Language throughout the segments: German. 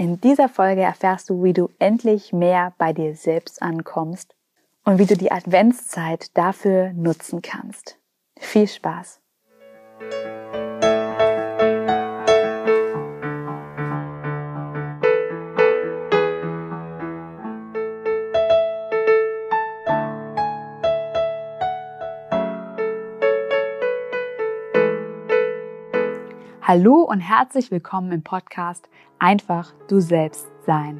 In dieser Folge erfährst du, wie du endlich mehr bei dir selbst ankommst und wie du die Adventszeit dafür nutzen kannst. Viel Spaß! Hallo und herzlich willkommen im Podcast Einfach du selbst sein.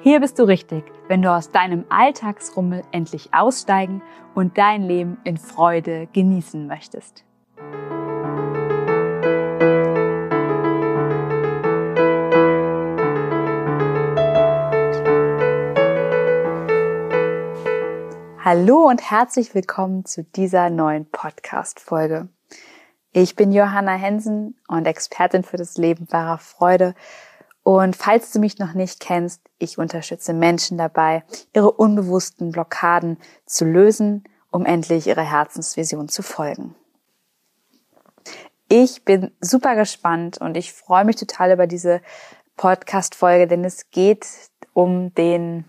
Hier bist du richtig, wenn du aus deinem Alltagsrummel endlich aussteigen und dein Leben in Freude genießen möchtest. Hallo und herzlich willkommen zu dieser neuen Podcast-Folge. Ich bin Johanna Hensen und Expertin für das Leben wahrer Freude. Und falls du mich noch nicht kennst, ich unterstütze Menschen dabei, ihre unbewussten Blockaden zu lösen, um endlich ihrer Herzensvision zu folgen. Ich bin super gespannt und ich freue mich total über diese Podcast-Folge, denn es geht um den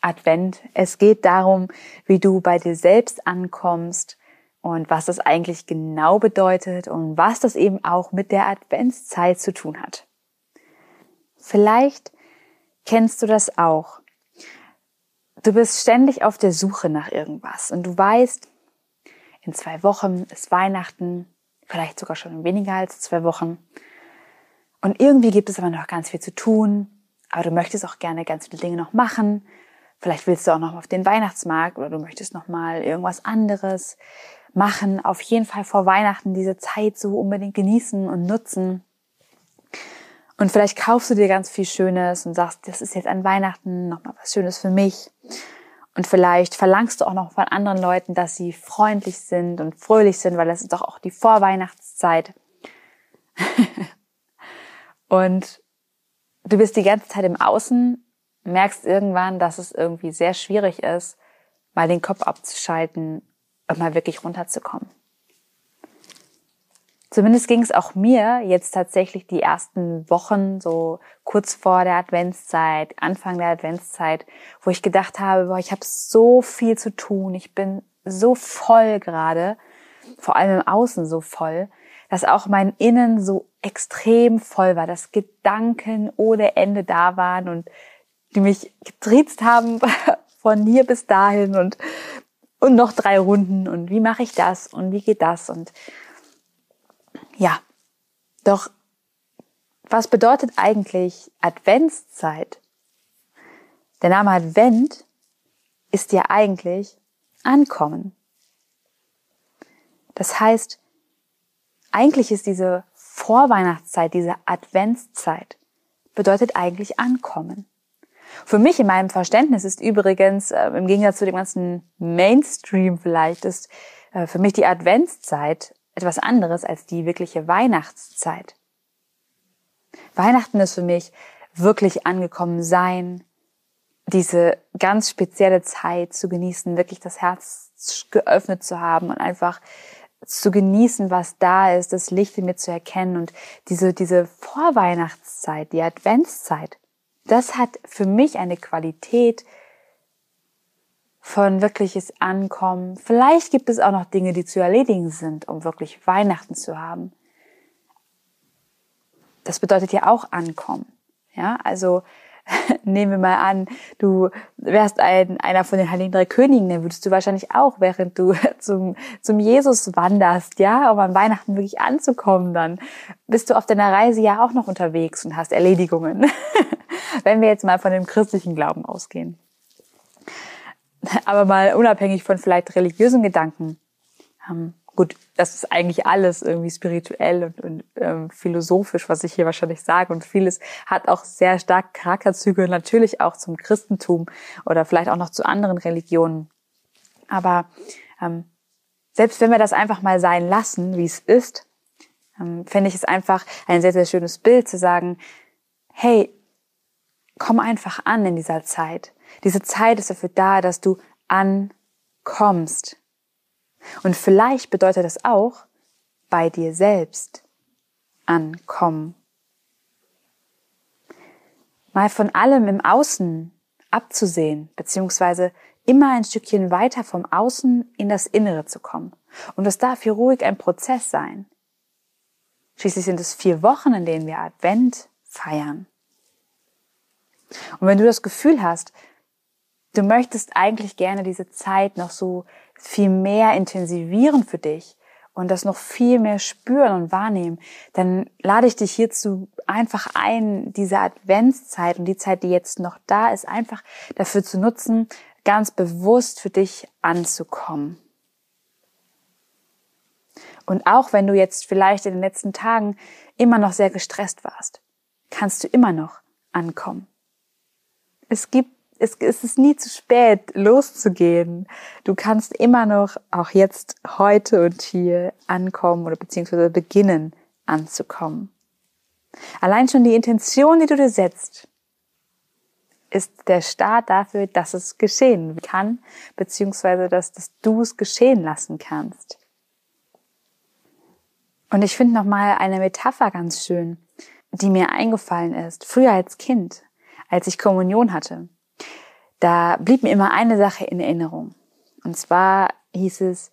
Advent. Es geht darum, wie du bei dir selbst ankommst, und was das eigentlich genau bedeutet und was das eben auch mit der Adventszeit zu tun hat. Vielleicht kennst du das auch. Du bist ständig auf der Suche nach irgendwas und du weißt, in zwei Wochen ist Weihnachten, vielleicht sogar schon weniger als zwei Wochen. Und irgendwie gibt es aber noch ganz viel zu tun, aber du möchtest auch gerne ganz viele Dinge noch machen. Vielleicht willst du auch noch auf den Weihnachtsmarkt oder du möchtest noch mal irgendwas anderes machen. Auf jeden Fall vor Weihnachten diese Zeit so unbedingt genießen und nutzen. Und vielleicht kaufst du dir ganz viel Schönes und sagst, das ist jetzt an Weihnachten nochmal was Schönes für mich. Und vielleicht verlangst du auch noch von anderen Leuten, dass sie freundlich sind und fröhlich sind, weil das ist doch auch die Vorweihnachtszeit. und du bist die ganze Zeit im Außen, merkst irgendwann, dass es irgendwie sehr schwierig ist, mal den Kopf abzuschalten und mal wirklich runterzukommen. Zumindest ging es auch mir jetzt tatsächlich die ersten Wochen, so kurz vor der Adventszeit, Anfang der Adventszeit, wo ich gedacht habe, boah, ich habe so viel zu tun, ich bin so voll gerade, vor allem im Außen so voll, dass auch mein Innen so extrem voll war, dass Gedanken ohne Ende da waren und die mich getriezt haben von hier bis dahin und und noch drei Runden und wie mache ich das und wie geht das und ja, doch was bedeutet eigentlich Adventszeit? Der Name Advent ist ja eigentlich Ankommen. Das heißt, eigentlich ist diese Vorweihnachtszeit, diese Adventszeit, bedeutet eigentlich Ankommen. Für mich in meinem Verständnis ist übrigens, äh, im Gegensatz zu dem ganzen Mainstream vielleicht, ist äh, für mich die Adventszeit etwas anderes als die wirkliche Weihnachtszeit. Weihnachten ist für mich wirklich angekommen sein, diese ganz spezielle Zeit zu genießen, wirklich das Herz geöffnet zu haben und einfach zu genießen, was da ist, das Licht in mir zu erkennen und diese, diese Vorweihnachtszeit, die Adventszeit, das hat für mich eine Qualität von wirkliches Ankommen. Vielleicht gibt es auch noch Dinge, die zu erledigen sind, um wirklich Weihnachten zu haben. Das bedeutet ja auch Ankommen. Ja, also nehmen wir mal an, du wärst ein, einer von den Heiligen Drei Königen, dann würdest du wahrscheinlich auch, während du zum, zum Jesus wanderst, ja, um an Weihnachten wirklich anzukommen, dann bist du auf deiner Reise ja auch noch unterwegs und hast Erledigungen. wenn wir jetzt mal von dem christlichen Glauben ausgehen. Aber mal unabhängig von vielleicht religiösen Gedanken. Ähm, gut, das ist eigentlich alles irgendwie spirituell und, und ähm, philosophisch, was ich hier wahrscheinlich sage. Und vieles hat auch sehr stark Charakterzüge, natürlich auch zum Christentum oder vielleicht auch noch zu anderen Religionen. Aber ähm, selbst wenn wir das einfach mal sein lassen, wie es ist, ähm, finde ich es einfach ein sehr, sehr schönes Bild zu sagen, hey, komm einfach an in dieser Zeit. Diese Zeit ist dafür da, dass du ankommst. Und vielleicht bedeutet das auch bei dir selbst ankommen. mal von allem im Außen abzusehen, beziehungsweise immer ein Stückchen weiter vom Außen in das Innere zu kommen. Und das darf hier ruhig ein Prozess sein. Schließlich sind es vier Wochen, in denen wir Advent feiern. Und wenn du das Gefühl hast, du möchtest eigentlich gerne diese Zeit noch so viel mehr intensivieren für dich und das noch viel mehr spüren und wahrnehmen, dann lade ich dich hierzu einfach ein, diese Adventszeit und die Zeit, die jetzt noch da ist, einfach dafür zu nutzen, ganz bewusst für dich anzukommen. Und auch wenn du jetzt vielleicht in den letzten Tagen immer noch sehr gestresst warst, kannst du immer noch ankommen. Es gibt es, es ist nie zu spät, loszugehen. Du kannst immer noch, auch jetzt, heute und hier ankommen oder beziehungsweise beginnen anzukommen. Allein schon die Intention, die du dir setzt, ist der Start dafür, dass es geschehen kann, beziehungsweise dass, dass du es geschehen lassen kannst. Und ich finde nochmal eine Metapher ganz schön, die mir eingefallen ist, früher als Kind, als ich Kommunion hatte da blieb mir immer eine Sache in Erinnerung. Und zwar hieß es,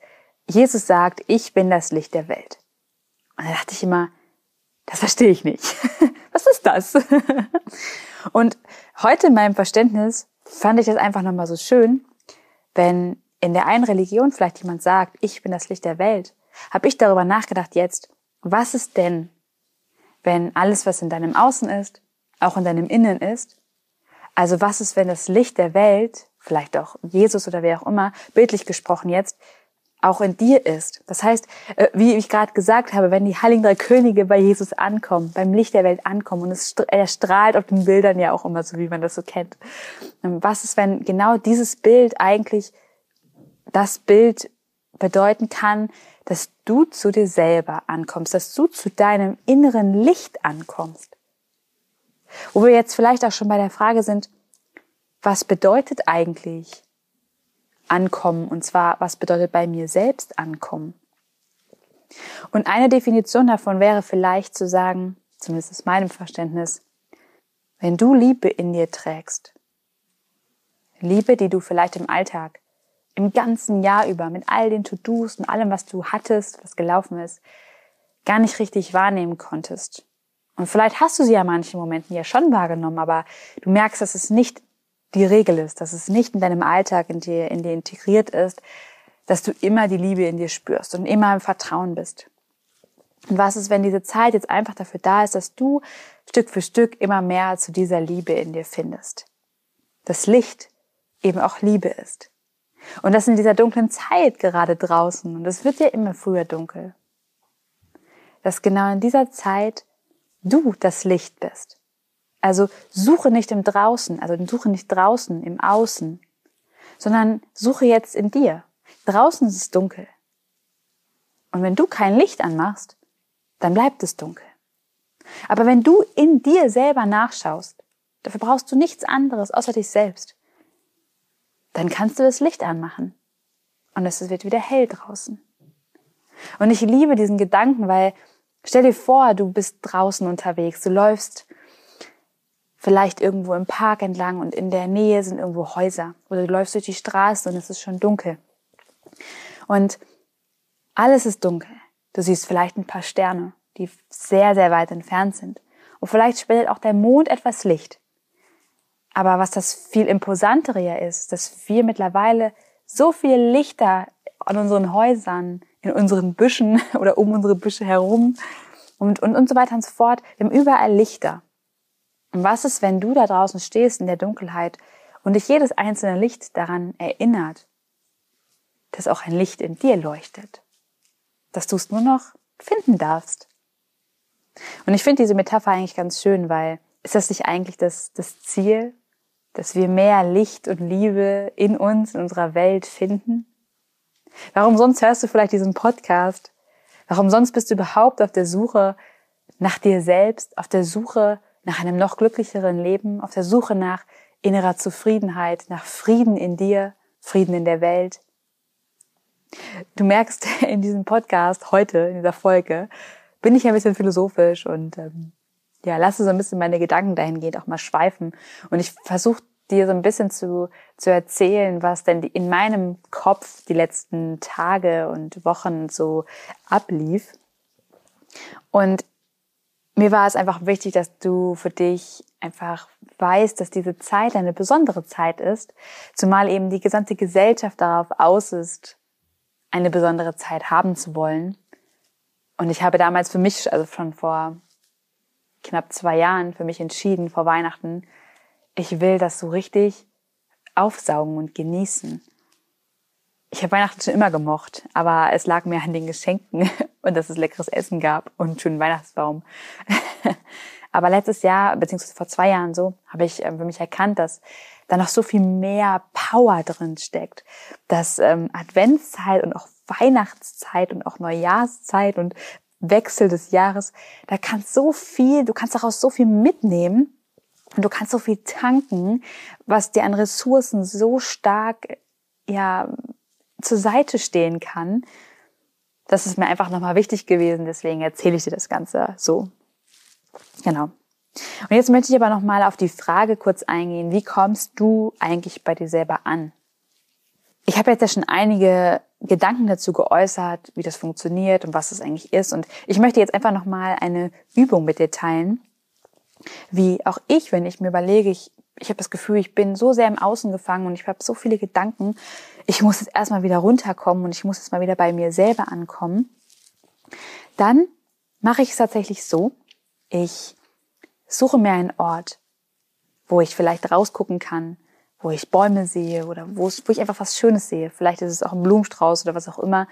Jesus sagt, ich bin das Licht der Welt. Und da dachte ich immer, das verstehe ich nicht. Was ist das? Und heute in meinem Verständnis fand ich das einfach nochmal so schön, wenn in der einen Religion vielleicht jemand sagt, ich bin das Licht der Welt, habe ich darüber nachgedacht jetzt, was ist denn, wenn alles, was in deinem Außen ist, auch in deinem Innen ist, also was ist, wenn das Licht der Welt, vielleicht auch Jesus oder wer auch immer, bildlich gesprochen jetzt, auch in dir ist. Das heißt, äh, wie ich gerade gesagt habe, wenn die Heiligen Drei Könige bei Jesus ankommen, beim Licht der Welt ankommen und es, er strahlt auf den Bildern ja auch immer so, wie man das so kennt. Ähm, was ist, wenn genau dieses Bild eigentlich das Bild bedeuten kann, dass du zu dir selber ankommst, dass du zu deinem inneren Licht ankommst? Wo wir jetzt vielleicht auch schon bei der Frage sind, was bedeutet eigentlich ankommen? Und zwar, was bedeutet bei mir selbst ankommen? Und eine Definition davon wäre vielleicht zu sagen, zumindest aus meinem Verständnis, wenn du Liebe in dir trägst, Liebe, die du vielleicht im Alltag, im ganzen Jahr über, mit all den To-Dos und allem, was du hattest, was gelaufen ist, gar nicht richtig wahrnehmen konntest, und vielleicht hast du sie ja in manchen Momenten ja schon wahrgenommen, aber du merkst, dass es nicht die Regel ist, dass es nicht in deinem Alltag in dir, in dir integriert ist, dass du immer die Liebe in dir spürst und immer im Vertrauen bist. Und was ist, wenn diese Zeit jetzt einfach dafür da ist, dass du Stück für Stück immer mehr zu dieser Liebe in dir findest? Das Licht eben auch Liebe ist. Und das in dieser dunklen Zeit gerade draußen, und es wird ja immer früher dunkel, dass genau in dieser Zeit du das Licht bist. Also suche nicht im Draußen, also suche nicht draußen, im Außen, sondern suche jetzt in dir. Draußen ist es dunkel. Und wenn du kein Licht anmachst, dann bleibt es dunkel. Aber wenn du in dir selber nachschaust, dafür brauchst du nichts anderes außer dich selbst, dann kannst du das Licht anmachen. Und es wird wieder hell draußen. Und ich liebe diesen Gedanken, weil Stell dir vor, du bist draußen unterwegs, du läufst vielleicht irgendwo im Park entlang und in der Nähe sind irgendwo Häuser oder du läufst durch die Straße und es ist schon dunkel. Und alles ist dunkel. Du siehst vielleicht ein paar Sterne, die sehr, sehr weit entfernt sind. Und vielleicht spendet auch der Mond etwas Licht. Aber was das viel imposantere ist, dass wir mittlerweile so viele Lichter an unseren Häusern, in unseren Büschen oder um unsere Büsche herum und, und, und so weiter und so fort. Wir haben überall Lichter. Und was ist, wenn du da draußen stehst in der Dunkelheit und dich jedes einzelne Licht daran erinnert, dass auch ein Licht in dir leuchtet, dass du es nur noch finden darfst. Und ich finde diese Metapher eigentlich ganz schön, weil ist das nicht eigentlich das, das Ziel, dass wir mehr Licht und Liebe in uns, in unserer Welt finden? Warum sonst hörst du vielleicht diesen Podcast? Warum sonst bist du überhaupt auf der Suche nach dir selbst, auf der Suche nach einem noch glücklicheren Leben, auf der Suche nach innerer Zufriedenheit, nach Frieden in dir, Frieden in der Welt? Du merkst in diesem Podcast heute, in dieser Folge, bin ich ein bisschen philosophisch und ähm, ja, lasse so ein bisschen meine Gedanken dahingehend auch mal schweifen. Und ich versuche dir so ein bisschen zu, zu erzählen, was denn in meinem Kopf die letzten Tage und Wochen so ablief. Und mir war es einfach wichtig, dass du für dich einfach weißt, dass diese Zeit eine besondere Zeit ist, zumal eben die gesamte Gesellschaft darauf aus ist, eine besondere Zeit haben zu wollen. Und ich habe damals für mich, also schon vor knapp zwei Jahren, für mich entschieden, vor Weihnachten, ich will das so richtig aufsaugen und genießen. Ich habe Weihnachten schon immer gemocht, aber es lag mir an den Geschenken und dass es leckeres Essen gab und einen schönen Weihnachtsbaum. aber letztes Jahr, beziehungsweise vor zwei Jahren so, habe ich äh, für mich erkannt, dass da noch so viel mehr Power drin steckt. Dass ähm, Adventszeit und auch Weihnachtszeit und auch Neujahrszeit und Wechsel des Jahres, da kannst so viel, du kannst daraus so viel mitnehmen und du kannst so viel tanken, was dir an Ressourcen so stark ja zur Seite stehen kann. Das ist mir einfach nochmal wichtig gewesen, deswegen erzähle ich dir das Ganze so. Genau. Und jetzt möchte ich aber nochmal auf die Frage kurz eingehen, wie kommst du eigentlich bei dir selber an? Ich habe jetzt ja schon einige Gedanken dazu geäußert, wie das funktioniert und was es eigentlich ist. Und ich möchte jetzt einfach nochmal eine Übung mit dir teilen, wie auch ich, wenn ich mir überlege, ich, ich habe das Gefühl, ich bin so sehr im Außen gefangen und ich habe so viele Gedanken, ich muss jetzt erstmal wieder runterkommen und ich muss jetzt mal wieder bei mir selber ankommen, dann mache ich es tatsächlich so, ich suche mir einen Ort, wo ich vielleicht rausgucken kann, wo ich Bäume sehe oder wo, ich einfach was Schönes sehe. Vielleicht ist es auch ein Blumenstrauß oder was auch immer.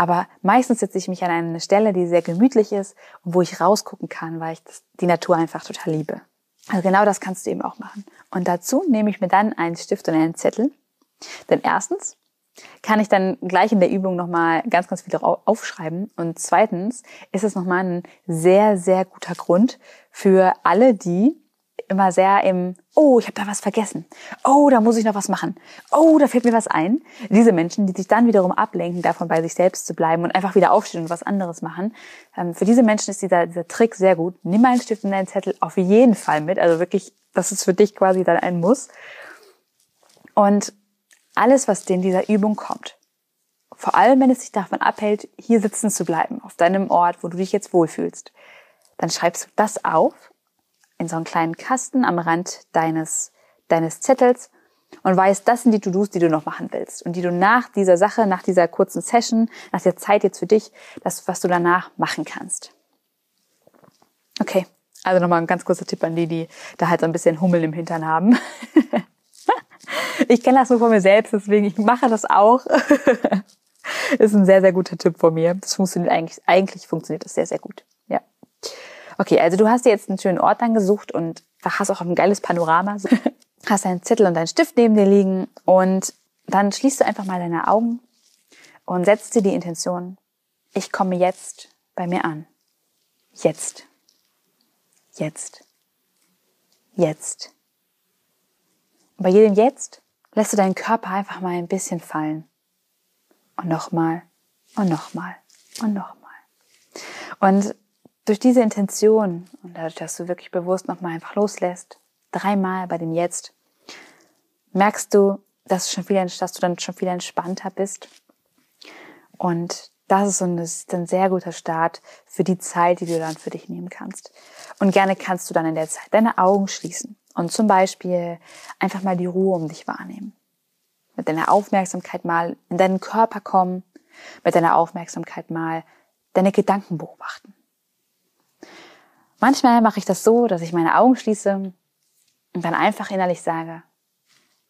Aber meistens setze ich mich an eine Stelle, die sehr gemütlich ist und wo ich rausgucken kann, weil ich die Natur einfach total liebe. Also genau das kannst du eben auch machen. Und dazu nehme ich mir dann einen Stift und einen Zettel. Denn erstens kann ich dann gleich in der Übung nochmal ganz, ganz viel aufschreiben. Und zweitens ist es nochmal ein sehr, sehr guter Grund für alle die, immer sehr im, oh, ich habe da was vergessen. Oh, da muss ich noch was machen. Oh, da fällt mir was ein. Diese Menschen, die sich dann wiederum ablenken, davon bei sich selbst zu bleiben und einfach wieder aufstehen und was anderes machen. Ähm, für diese Menschen ist dieser, dieser Trick sehr gut. Nimm einen Stift und einen Zettel auf jeden Fall mit. Also wirklich, das ist für dich quasi dann ein Muss. Und alles, was dir in dieser Übung kommt, vor allem wenn es dich davon abhält, hier sitzen zu bleiben, auf deinem Ort, wo du dich jetzt wohlfühlst, dann schreibst du das auf in so einen kleinen Kasten am Rand deines, deines Zettels und weißt, das sind die To-Dos, die du noch machen willst und die du nach dieser Sache, nach dieser kurzen Session, nach der Zeit jetzt für dich, das, was du danach machen kannst. Okay, also nochmal ein ganz kurzer Tipp an die, die da halt so ein bisschen Hummel im Hintern haben. ich kenne das nur von mir selbst, deswegen ich mache das auch. ist ein sehr, sehr guter Tipp von mir. Das funktioniert eigentlich, eigentlich funktioniert das sehr, sehr gut. Ja. Okay, also du hast dir jetzt einen schönen Ort dann gesucht und hast auch ein geiles Panorama. hast deinen Zettel und deinen Stift neben dir liegen und dann schließt du einfach mal deine Augen und setzt dir die Intention, ich komme jetzt bei mir an. Jetzt. Jetzt. Jetzt. Und bei jedem Jetzt lässt du deinen Körper einfach mal ein bisschen fallen. Und nochmal. Und nochmal. Und nochmal. Und durch diese Intention und dadurch, dass du wirklich bewusst nochmal einfach loslässt, dreimal bei dem Jetzt, merkst du, dass du, schon viel, dass du dann schon viel entspannter bist. Und das ist, so ein, das ist ein sehr guter Start für die Zeit, die du dann für dich nehmen kannst. Und gerne kannst du dann in der Zeit deine Augen schließen und zum Beispiel einfach mal die Ruhe um dich wahrnehmen. Mit deiner Aufmerksamkeit mal in deinen Körper kommen, mit deiner Aufmerksamkeit mal deine Gedanken beobachten. Manchmal mache ich das so, dass ich meine Augen schließe und dann einfach innerlich sage,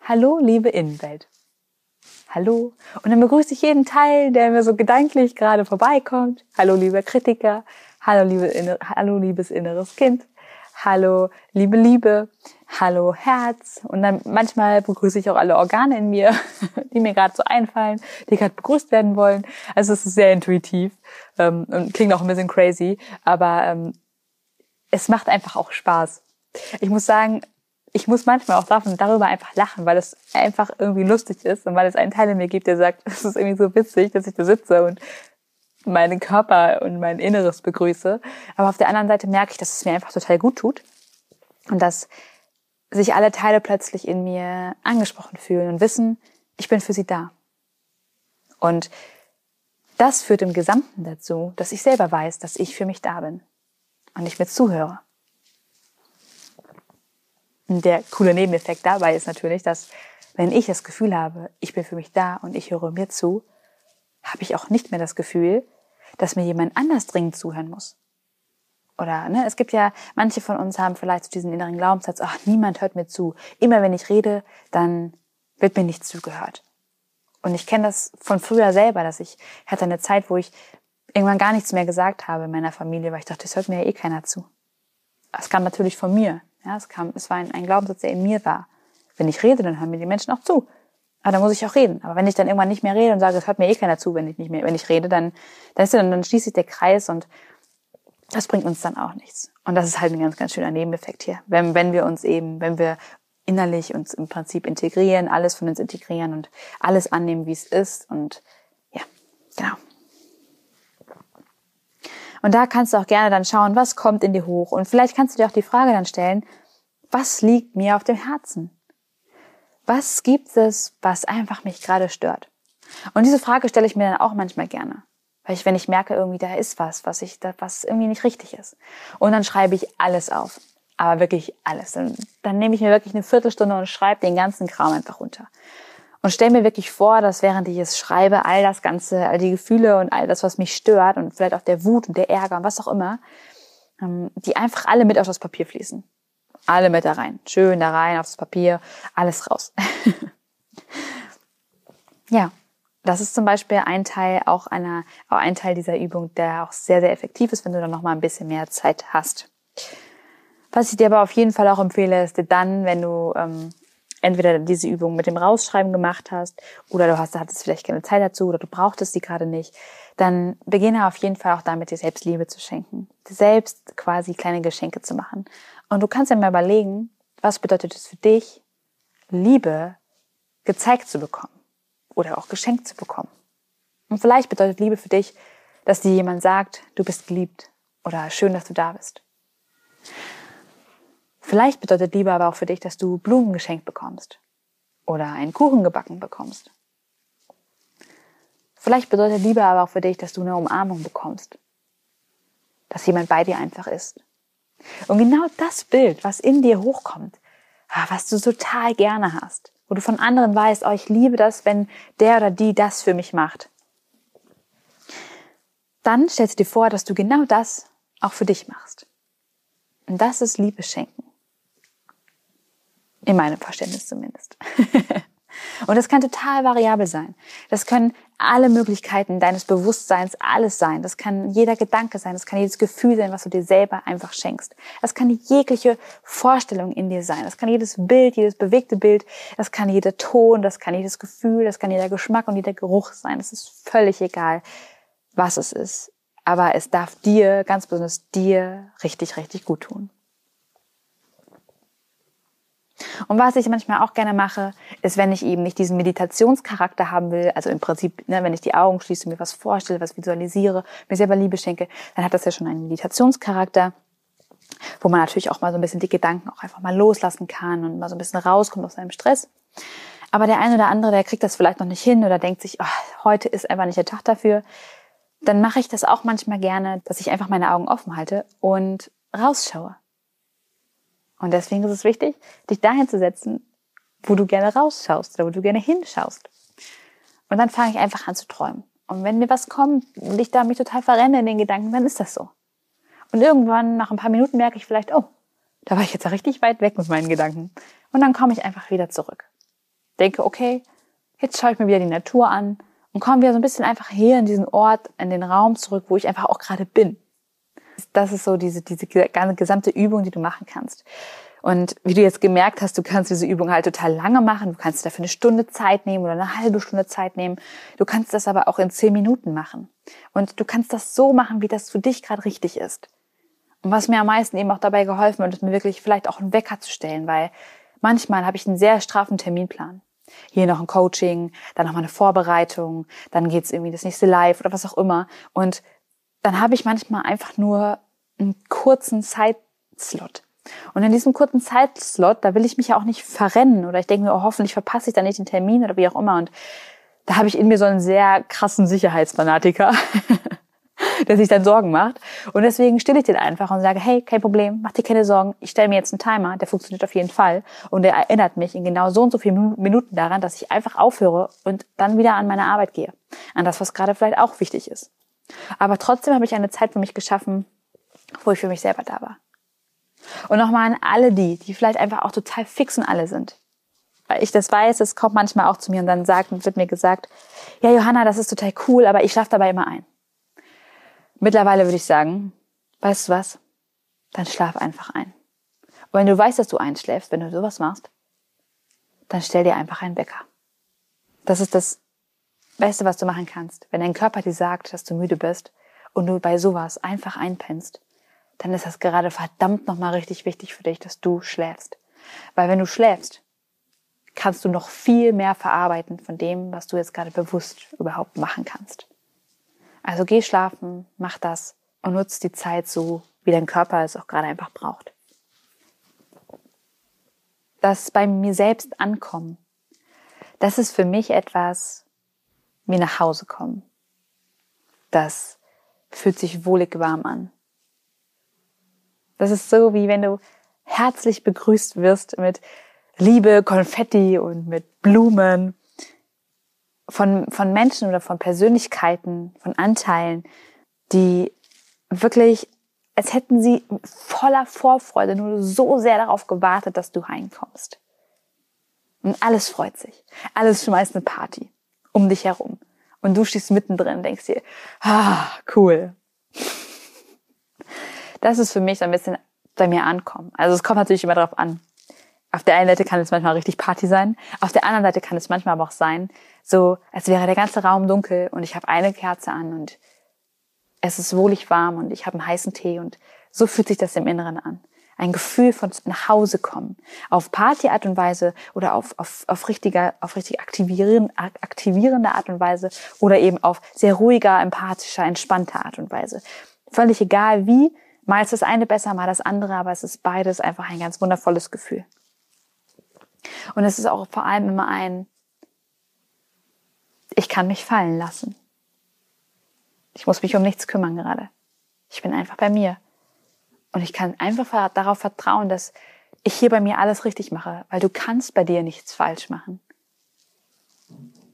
Hallo, liebe Innenwelt. Hallo. Und dann begrüße ich jeden Teil, der mir so gedanklich gerade vorbeikommt. Hallo, lieber Kritiker. Hallo, liebe, hallo, liebes inneres Kind. Hallo, liebe Liebe. Hallo, Herz. Und dann manchmal begrüße ich auch alle Organe in mir, die mir gerade so einfallen, die gerade begrüßt werden wollen. Also es ist sehr intuitiv ähm, und klingt auch ein bisschen crazy, aber ähm, es macht einfach auch Spaß. Ich muss sagen, ich muss manchmal auch davon, darüber einfach lachen, weil es einfach irgendwie lustig ist und weil es einen Teil in mir gibt, der sagt, es ist irgendwie so witzig, dass ich da sitze und meinen Körper und mein Inneres begrüße. Aber auf der anderen Seite merke ich, dass es mir einfach total gut tut und dass sich alle Teile plötzlich in mir angesprochen fühlen und wissen, ich bin für sie da. Und das führt im Gesamten dazu, dass ich selber weiß, dass ich für mich da bin und ich mir zuhöre. Und der coole Nebeneffekt dabei ist natürlich, dass wenn ich das Gefühl habe, ich bin für mich da und ich höre mir zu, habe ich auch nicht mehr das Gefühl, dass mir jemand anders dringend zuhören muss. Oder ne, es gibt ja, manche von uns haben vielleicht so diesen inneren Glaubenssatz, ach, niemand hört mir zu. Immer wenn ich rede, dann wird mir nicht zugehört. Und ich kenne das von früher selber, dass ich hatte eine Zeit, wo ich irgendwann gar nichts mehr gesagt habe in meiner Familie, weil ich dachte, es hört mir ja eh keiner zu. Es kam natürlich von mir. Ja, es kam, es war ein, ein Glaubenssatz, der in mir war. Wenn ich rede, dann hören mir die Menschen auch zu. Aber dann muss ich auch reden. Aber wenn ich dann irgendwann nicht mehr rede und sage, es hört mir eh keiner zu, wenn ich nicht mehr, wenn ich rede, dann, dann ist dann, dann schließt sich der Kreis und das bringt uns dann auch nichts. Und das ist halt ein ganz, ganz schöner Nebeneffekt hier. Wenn, wenn wir uns eben, wenn wir innerlich uns im Prinzip integrieren, alles von uns integrieren und alles annehmen, wie es ist und ja, genau. Und da kannst du auch gerne dann schauen, was kommt in dir hoch und vielleicht kannst du dir auch die Frage dann stellen, was liegt mir auf dem Herzen? Was gibt es, was einfach mich gerade stört? Und diese Frage stelle ich mir dann auch manchmal gerne. Weil ich, wenn ich merke, irgendwie da ist was, was ich, was irgendwie nicht richtig ist. Und dann schreibe ich alles auf. Aber wirklich alles. Dann, dann nehme ich mir wirklich eine Viertelstunde und schreibe den ganzen Kram einfach runter. Und stelle mir wirklich vor, dass während ich es schreibe, all das Ganze, all die Gefühle und all das, was mich stört und vielleicht auch der Wut und der Ärger und was auch immer, ähm, die einfach alle mit auf das Papier fließen. Alle mit da rein. Schön da rein aufs Papier, alles raus. ja, das ist zum Beispiel ein Teil auch einer, auch ein Teil dieser Übung, der auch sehr, sehr effektiv ist, wenn du dann noch mal ein bisschen mehr Zeit hast. Was ich dir aber auf jeden Fall auch empfehle, ist dann, wenn du ähm, entweder diese Übung mit dem Rausschreiben gemacht hast oder du hast, hattest vielleicht keine Zeit dazu oder du brauchtest die gerade nicht, dann beginne auf jeden Fall auch damit, dir selbst Liebe zu schenken. Dir selbst quasi kleine Geschenke zu machen. Und du kannst dir mal überlegen, was bedeutet es für dich, Liebe gezeigt zu bekommen oder auch geschenkt zu bekommen. Und vielleicht bedeutet Liebe für dich, dass dir jemand sagt, du bist geliebt oder schön, dass du da bist. Vielleicht bedeutet Liebe aber auch für dich, dass du Blumen geschenkt bekommst oder einen Kuchen gebacken bekommst. Vielleicht bedeutet Liebe aber auch für dich, dass du eine Umarmung bekommst, dass jemand bei dir einfach ist. Und genau das Bild, was in dir hochkommt, ah, was du total gerne hast, wo du von anderen weißt, oh, ich liebe das, wenn der oder die das für mich macht. Dann stellst du dir vor, dass du genau das auch für dich machst. Und das ist Liebe schenken. In meinem Verständnis zumindest. Und das kann total variabel sein. Das können alle Möglichkeiten deines Bewusstseins alles sein. Das kann jeder Gedanke sein. Das kann jedes Gefühl sein, was du dir selber einfach schenkst. Das kann jegliche Vorstellung in dir sein. Das kann jedes Bild, jedes bewegte Bild. Das kann jeder Ton. Das kann jedes Gefühl. Das kann jeder Geschmack und jeder Geruch sein. Es ist völlig egal, was es ist. Aber es darf dir, ganz besonders dir, richtig, richtig gut tun. Und was ich manchmal auch gerne mache, ist, wenn ich eben nicht diesen Meditationscharakter haben will, also im Prinzip, ne, wenn ich die Augen schließe, mir was vorstelle, was visualisiere, mir selber Liebe schenke, dann hat das ja schon einen Meditationscharakter, wo man natürlich auch mal so ein bisschen die Gedanken auch einfach mal loslassen kann und mal so ein bisschen rauskommt aus seinem Stress. Aber der eine oder andere, der kriegt das vielleicht noch nicht hin oder denkt sich, oh, heute ist einfach nicht der Tag dafür. Dann mache ich das auch manchmal gerne, dass ich einfach meine Augen offen halte und rausschaue. Und deswegen ist es wichtig, dich dahin zu setzen, wo du gerne rausschaust oder wo du gerne hinschaust. Und dann fange ich einfach an zu träumen. Und wenn mir was kommt und ich da mich total verrenne in den Gedanken, dann ist das so. Und irgendwann nach ein paar Minuten merke ich vielleicht, oh, da war ich jetzt richtig weit weg mit meinen Gedanken. Und dann komme ich einfach wieder zurück. Denke, okay, jetzt schaue ich mir wieder die Natur an und komme wieder so ein bisschen einfach hier in diesen Ort, in den Raum zurück, wo ich einfach auch gerade bin das ist so diese, diese gesamte Übung, die du machen kannst. Und wie du jetzt gemerkt hast, du kannst diese Übung halt total lange machen. Du kannst dafür eine Stunde Zeit nehmen oder eine halbe Stunde Zeit nehmen. Du kannst das aber auch in zehn Minuten machen. Und du kannst das so machen, wie das für dich gerade richtig ist. Und was mir am meisten eben auch dabei geholfen hat, ist mir wirklich vielleicht auch einen Wecker zu stellen, weil manchmal habe ich einen sehr straffen Terminplan. Hier noch ein Coaching, dann noch mal eine Vorbereitung, dann geht's irgendwie das nächste Live oder was auch immer. Und dann habe ich manchmal einfach nur einen kurzen Zeitslot. Und in diesem kurzen Zeitslot, da will ich mich ja auch nicht verrennen oder ich denke mir, oh, hoffentlich verpasse ich da nicht den Termin oder wie auch immer. Und da habe ich in mir so einen sehr krassen Sicherheitsfanatiker, der sich dann Sorgen macht. Und deswegen stille ich den einfach und sage, hey, kein Problem, mach dir keine Sorgen. Ich stelle mir jetzt einen Timer, der funktioniert auf jeden Fall. Und der erinnert mich in genau so und so vielen Minuten daran, dass ich einfach aufhöre und dann wieder an meine Arbeit gehe. An das, was gerade vielleicht auch wichtig ist. Aber trotzdem habe ich eine Zeit für mich geschaffen, wo ich für mich selber da war. Und nochmal an alle die, die vielleicht einfach auch total fix und alle sind. Weil ich das weiß, es kommt manchmal auch zu mir und dann sagt, wird mir gesagt, ja Johanna, das ist total cool, aber ich schlafe dabei immer ein. Mittlerweile würde ich sagen, weißt du was? Dann schlaf einfach ein. Und wenn du weißt, dass du einschläfst, wenn du sowas machst, dann stell dir einfach einen Wecker. Das ist das Beste, was du machen kannst. Wenn dein Körper dir sagt, dass du müde bist und du bei sowas einfach einpennst, dann ist das gerade verdammt nochmal richtig wichtig für dich, dass du schläfst. Weil wenn du schläfst, kannst du noch viel mehr verarbeiten von dem, was du jetzt gerade bewusst überhaupt machen kannst. Also geh schlafen, mach das und nutz die Zeit so, wie dein Körper es auch gerade einfach braucht. Das bei mir selbst ankommen, das ist für mich etwas wie nach Hause kommen. Das fühlt sich wohlig warm an. Das ist so, wie wenn du herzlich begrüßt wirst mit Liebe, Konfetti und mit Blumen von, von Menschen oder von Persönlichkeiten, von Anteilen, die wirklich, als hätten sie voller Vorfreude nur so sehr darauf gewartet, dass du reinkommst. Und alles freut sich. Alles schmeißt eine Party um dich herum. Und du stehst mittendrin und denkst dir, ah, cool. Das ist für mich so ein bisschen bei mir ankommen. Also es kommt natürlich immer darauf an. Auf der einen Seite kann es manchmal richtig Party sein, auf der anderen Seite kann es manchmal aber auch sein, so als wäre der ganze Raum dunkel und ich habe eine Kerze an und es ist wohlig warm und ich habe einen heißen Tee und so fühlt sich das im Inneren an. Ein Gefühl von nach Hause kommen. Auf Partyart und Weise oder auf, auf, auf richtiger, auf richtig aktivierende, aktivierende Art und Weise oder eben auf sehr ruhiger, empathischer, entspannter Art und Weise. Völlig egal wie, mal ist das eine besser, mal das andere, aber es ist beides einfach ein ganz wundervolles Gefühl. Und es ist auch vor allem immer ein, ich kann mich fallen lassen. Ich muss mich um nichts kümmern gerade. Ich bin einfach bei mir. Und ich kann einfach darauf vertrauen, dass ich hier bei mir alles richtig mache, weil du kannst bei dir nichts falsch machen.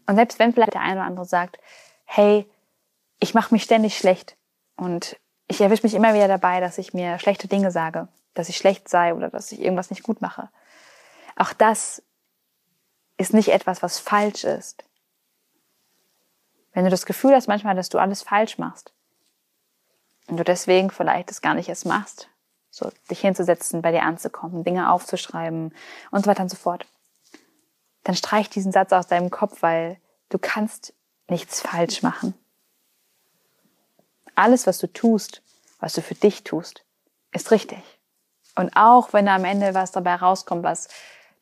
Und selbst wenn vielleicht der eine oder andere sagt, hey, ich mache mich ständig schlecht und ich erwische mich immer wieder dabei, dass ich mir schlechte Dinge sage, dass ich schlecht sei oder dass ich irgendwas nicht gut mache. Auch das ist nicht etwas, was falsch ist. Wenn du das Gefühl hast manchmal, dass du alles falsch machst und du deswegen vielleicht es gar nicht erst machst, so dich hinzusetzen, bei dir anzukommen, Dinge aufzuschreiben und so weiter und so fort, dann streich diesen Satz aus deinem Kopf, weil du kannst nichts falsch machen. Alles, was du tust, was du für dich tust, ist richtig. Und auch wenn am Ende was dabei rauskommt, was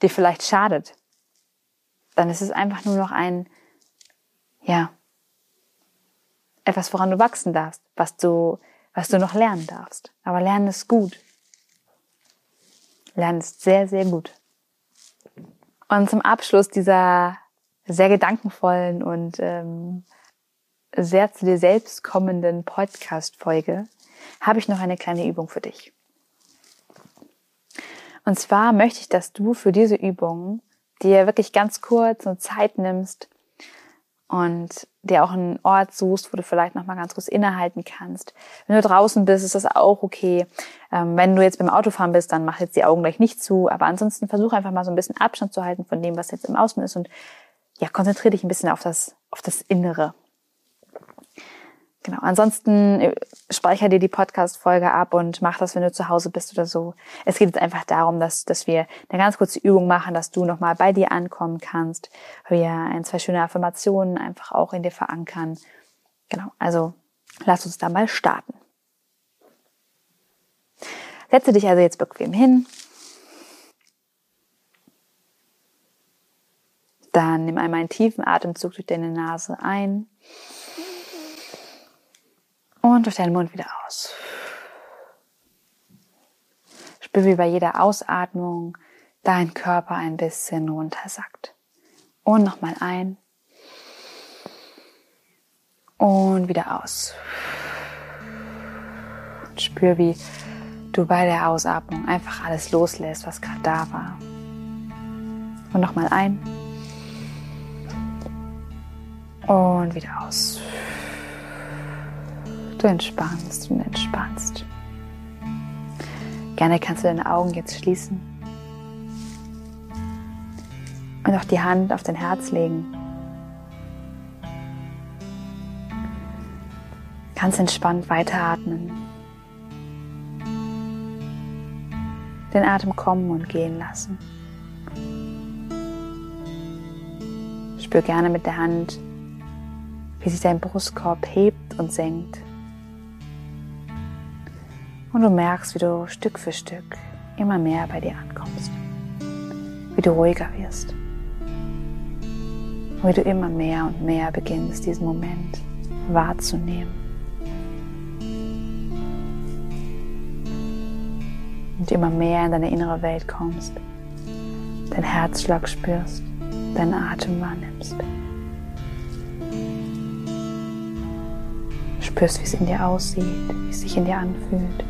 dir vielleicht schadet, dann ist es einfach nur noch ein, ja, etwas, woran du wachsen darfst, was du, was du noch lernen darfst. Aber lernen ist gut. Lernen ist sehr, sehr gut. Und zum Abschluss dieser sehr gedankenvollen und ähm, sehr zu dir selbst kommenden Podcast-Folge habe ich noch eine kleine Übung für dich. Und zwar möchte ich, dass du für diese Übung dir wirklich ganz kurz eine Zeit nimmst und dir auch einen Ort suchst, wo du vielleicht noch mal ganz kurz innehalten kannst. Wenn du draußen bist, ist das auch okay. Ähm, wenn du jetzt beim Autofahren bist, dann mach jetzt die Augen gleich nicht zu. Aber ansonsten versuch einfach mal so ein bisschen Abstand zu halten von dem, was jetzt im Außen ist und ja, konzentriere dich ein bisschen auf das, auf das Innere. Genau. Ansonsten äh, speicher dir die Podcast-Folge ab und mach das, wenn du zu Hause bist oder so. Es geht jetzt einfach darum, dass, dass wir eine ganz kurze Übung machen, dass du nochmal bei dir ankommen kannst. Wir ein, zwei schöne Affirmationen einfach auch in dir verankern. Genau. Also, lass uns da mal starten. Setze dich also jetzt bequem hin. Dann nimm einmal einen tiefen Atemzug durch deine Nase ein und durch deinen Mund wieder aus. Spür, wie bei jeder Ausatmung dein Körper ein bisschen runtersackt. Und nochmal ein. Und wieder aus. Und spür, wie du bei der Ausatmung einfach alles loslässt, was gerade da war. Und nochmal ein. Und wieder aus. Du entspannst und entspannst. Gerne kannst du deine Augen jetzt schließen und auch die Hand auf dein Herz legen. Ganz entspannt weiteratmen. Den Atem kommen und gehen lassen. Spür gerne mit der Hand, wie sich dein Brustkorb hebt und senkt. Und du merkst, wie du Stück für Stück immer mehr bei dir ankommst. Wie du ruhiger wirst. Wie du immer mehr und mehr beginnst, diesen Moment wahrzunehmen. Und immer mehr in deine innere Welt kommst, dein Herzschlag spürst, deinen Atem wahrnimmst. Spürst, wie es in dir aussieht, wie es sich in dir anfühlt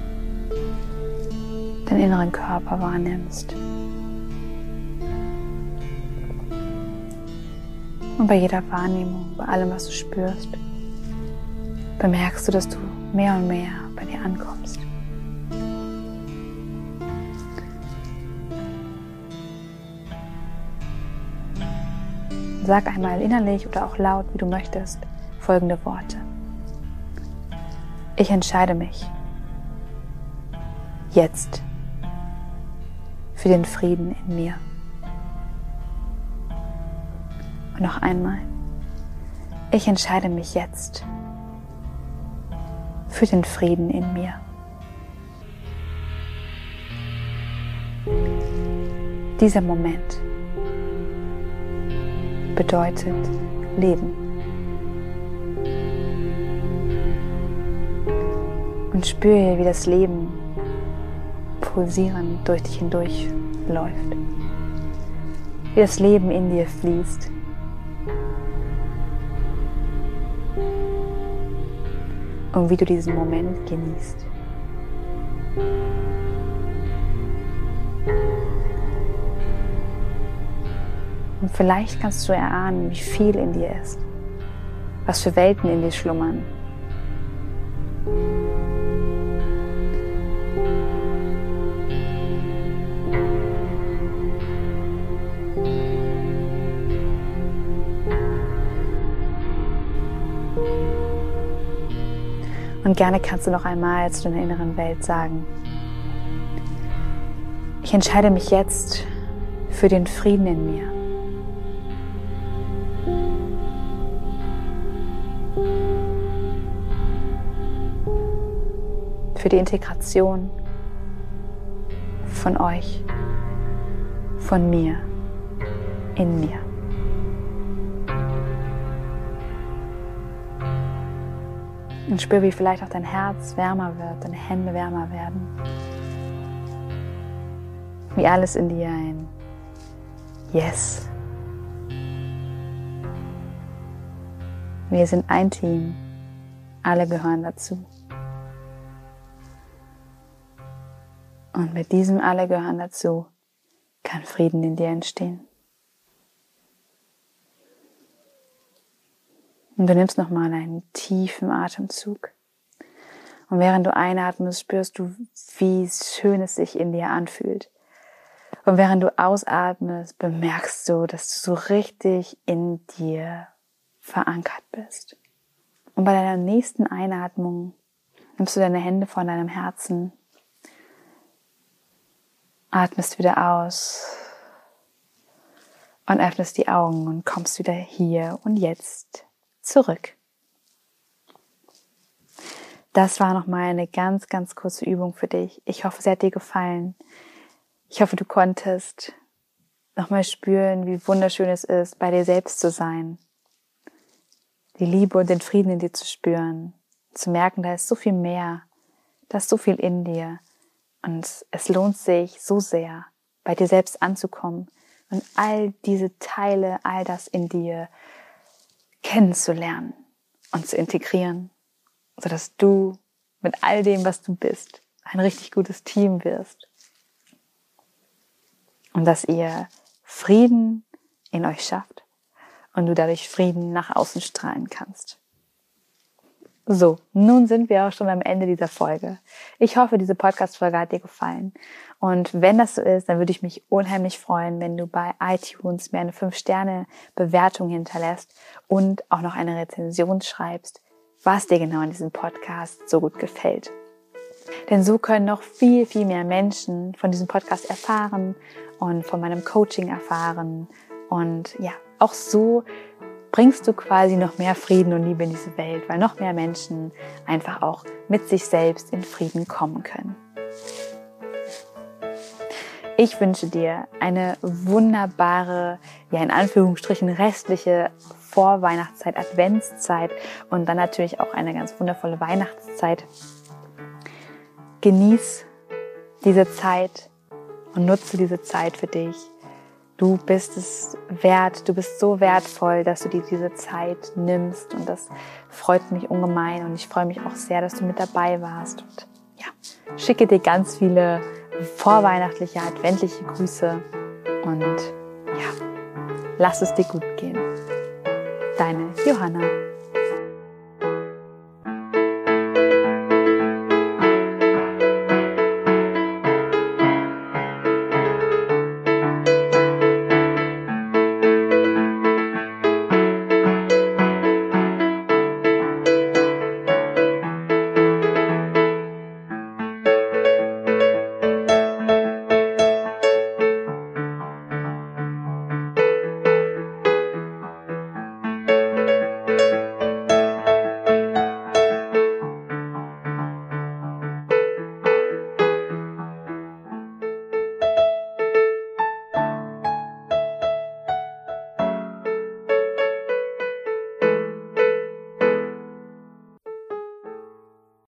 deinen inneren Körper wahrnimmst. Und bei jeder Wahrnehmung, bei allem, was du spürst, bemerkst du, dass du mehr und mehr bei dir ankommst. Sag einmal innerlich oder auch laut, wie du möchtest, folgende Worte. Ich entscheide mich. Jetzt für den Frieden in mir. Und noch einmal, ich entscheide mich jetzt für den Frieden in mir. Dieser Moment bedeutet Leben. Und spüre, wie das Leben pulsierend durch dich hindurch läuft. Wie das Leben in dir fließt. Und wie du diesen Moment genießt. Und vielleicht kannst du erahnen, wie viel in dir ist, was für Welten in dir schlummern, Und gerne kannst du noch einmal zu deiner inneren Welt sagen, ich entscheide mich jetzt für den Frieden in mir. Für die Integration von euch, von mir, in mir. Und spür, wie vielleicht auch dein Herz wärmer wird, deine Hände wärmer werden. Wie alles in dir ein Yes. Wir sind ein Team. Alle gehören dazu. Und mit diesem alle gehören dazu kann Frieden in dir entstehen. Und du nimmst nochmal einen tiefen Atemzug. Und während du einatmest, spürst du, wie schön es sich in dir anfühlt. Und während du ausatmest, bemerkst du, dass du so richtig in dir verankert bist. Und bei deiner nächsten Einatmung nimmst du deine Hände von deinem Herzen, atmest wieder aus und öffnest die Augen und kommst wieder hier und jetzt zurück. Das war nochmal eine ganz, ganz kurze Übung für dich. Ich hoffe, sie hat dir gefallen. Ich hoffe, du konntest nochmal spüren, wie wunderschön es ist, bei dir selbst zu sein. Die Liebe und den Frieden in dir zu spüren. Zu merken, da ist so viel mehr. Da ist so viel in dir. Und es lohnt sich so sehr, bei dir selbst anzukommen und all diese Teile, all das in dir kennenzulernen und zu integrieren, sodass du mit all dem, was du bist, ein richtig gutes Team wirst. Und dass ihr Frieden in euch schafft und du dadurch Frieden nach außen strahlen kannst. So, nun sind wir auch schon am Ende dieser Folge. Ich hoffe, diese Podcast-Folge hat dir gefallen. Und wenn das so ist, dann würde ich mich unheimlich freuen, wenn du bei iTunes mir eine 5-Sterne-Bewertung hinterlässt und auch noch eine Rezension schreibst, was dir genau in diesem Podcast so gut gefällt. Denn so können noch viel, viel mehr Menschen von diesem Podcast erfahren und von meinem Coaching erfahren. Und ja, auch so bringst du quasi noch mehr Frieden und Liebe in diese Welt, weil noch mehr Menschen einfach auch mit sich selbst in Frieden kommen können. Ich wünsche dir eine wunderbare, ja in Anführungsstrichen restliche Vorweihnachtszeit, Adventszeit und dann natürlich auch eine ganz wundervolle Weihnachtszeit. Genieß diese Zeit und nutze diese Zeit für dich. Du bist es wert, du bist so wertvoll, dass du dir diese Zeit nimmst und das freut mich ungemein und ich freue mich auch sehr, dass du mit dabei warst und ja, schicke dir ganz viele vorweihnachtliche, adventliche Grüße und ja, lass es dir gut gehen. Deine Johanna.